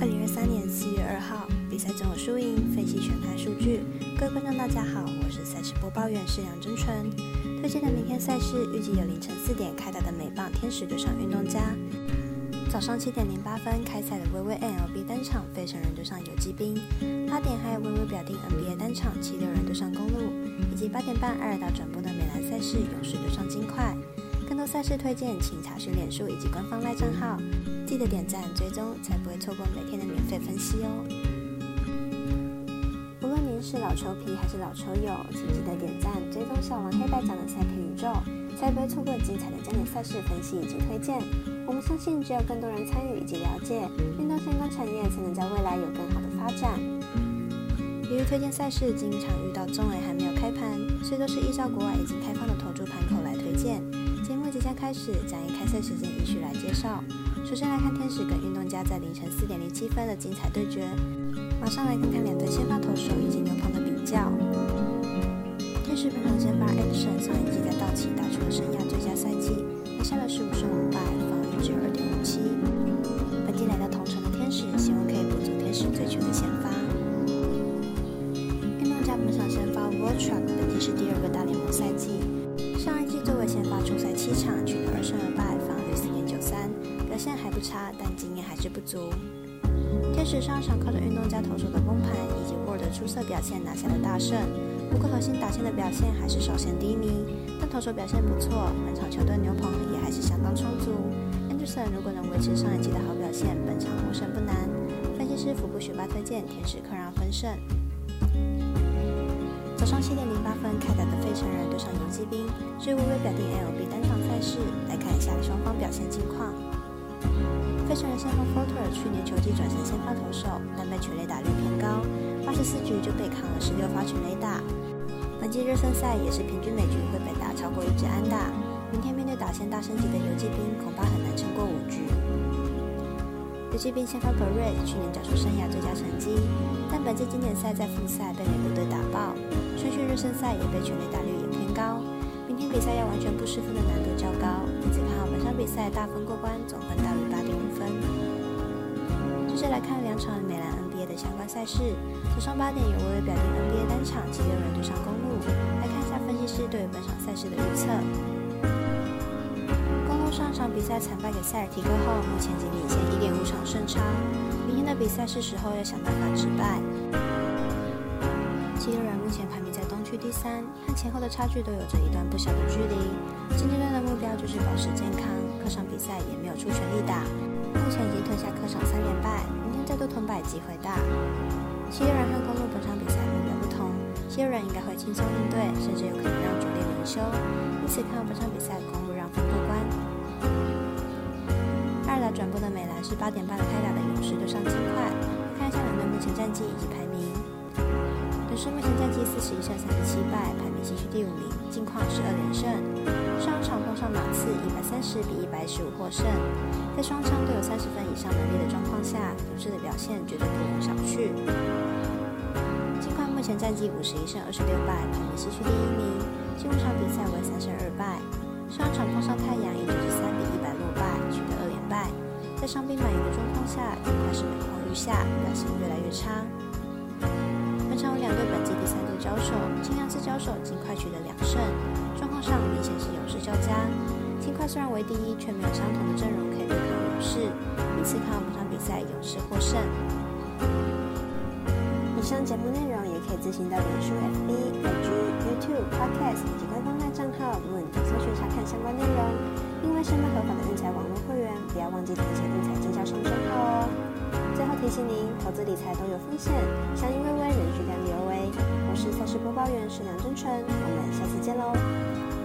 二零二三年四月二号，比赛总有输赢，分析全盘数据。各位观众，大家好，我是赛事播报员是梁真纯。推荐的明天赛事预计有凌晨四点开打的美棒天使对上运动家，早上七点零八分开赛的微微 NLB 单场费城人对上游击兵，八点还有微微表定 NBA 单场七六人对上公路，以及八点半二尔达转播的美兰赛事勇士对上金块。更多赛事推荐，请查询脸书以及官方赖账号，记得点赞追踪，才不会错过每天的免费分析哦。无论您是老球皮还是老球友，请记得点赞追踪小王黑白奖的赛评宇宙，才不会错过精彩的焦点赛事分析以及推荐。我们相信，只有更多人参与以及了解运动相关产业，才能在未来有更好的发展。由于推荐赛事经常遇到中 A 还没有开盘，所以都是依照国外已经开放的投注盘口来推荐。节目即将开始，将以开赛时间依序来介绍。首先来看天使跟运动家在凌晨四点零七分的精彩对决。马上来看看两队先发投手以及牛棚的比较。天使本场先发 Edison 上一季在道奇打出了生涯最佳赛季，拿下了十五胜五败，防御只有二点五七。本季来到同城的天使，希望可以补足天使最缺的先发。运动家本场先发 w a l t r u c k 本季是第二个大联盟赛季，上一季作为先发出赛七场，取得二胜二败，防御四点九三，表现还不差，但经验还是不足。天使上场靠着运动家投手的崩盘以及沃尔的出色表现拿下了大胜，不过核心打线的表现还是稍显低迷，但投手表现不错，本场球队牛棚也还是相当充足。Anderson 如果能维持上一季的好表现，本场获胜不难。分析师福布学霸推荐天使客让分胜。早上七点零八分开打的费城人对上游击兵，是微微表定 LB 单场赛事，来看一下双方表现近况。费城人先发 Porter 去年球季转成先发投手，但被全垒打率偏高，八十四局就被扛了十六发全垒打。本季热身赛也是平均每局会被打超过一支安打。明天面对打线大升级的游击兵，恐怕很难撑过五局。游击兵先发 b e r r e 去年缴出生涯最佳成绩，但本届经典赛在复赛被美国队打爆，正赛也被全垒打率也偏高。明天比赛要完全不失分的难度较高，因此看好本场比赛大分过关，总分大于八点五分。接着来看两场美兰 NBA 的相关赛事，早上八点有微微表定 NBA 单场七六人对上公路，来看一下分析师对本场赛事的预测。公路上场比赛惨败给塞尔提克后，目前仅领先一点五场胜差，明天的比赛是时候要想办法止败。七六人目前排名在第三，和前后的差距都有着一段不小的距离。现阶段的目标就是保持健康，客场比赛也没有出全力打，目前已经吞下客场三连败，明天再度吞败机会大。七六人和公路本场比赛目标不同，七六人应该会轻松应对，甚至有可能让主力轮休，因此看好本场比赛公路让分过关。二打转播的美兰是八点半开打的勇士对上金块，看一下两队目前战绩以及排名。勇士目前战绩四十一胜三十七败，排名西区第五名，近况是二连胜。上场碰上马刺一百三十比一百十五获胜，在双枪都有三十分以上能力的状况下，勇士的表现绝对不容小觑。近况目前战绩五十一胜二十六败，排名西区第一名，近五场比赛为三胜二败。上场碰上太阳以九十三比一百落败，取得二连败。在伤病满营的状况下，金块是每况愈下，表现越来越差。本场有两队本季第三度交手，前两次交手尽快取得两胜，状况上明显是勇士较佳。尽快虽然为第一，却没有相同的阵容可以对抗勇士，因此看好本场比赛勇士获胜。以上节目内容也可以自行到脸书、FB、IG、YouTube、Podcast 以及官方账号请您，投资理财都有风险，相依为微，人需量力而为。我是赛事播报员石梁真纯，我们下次见喽。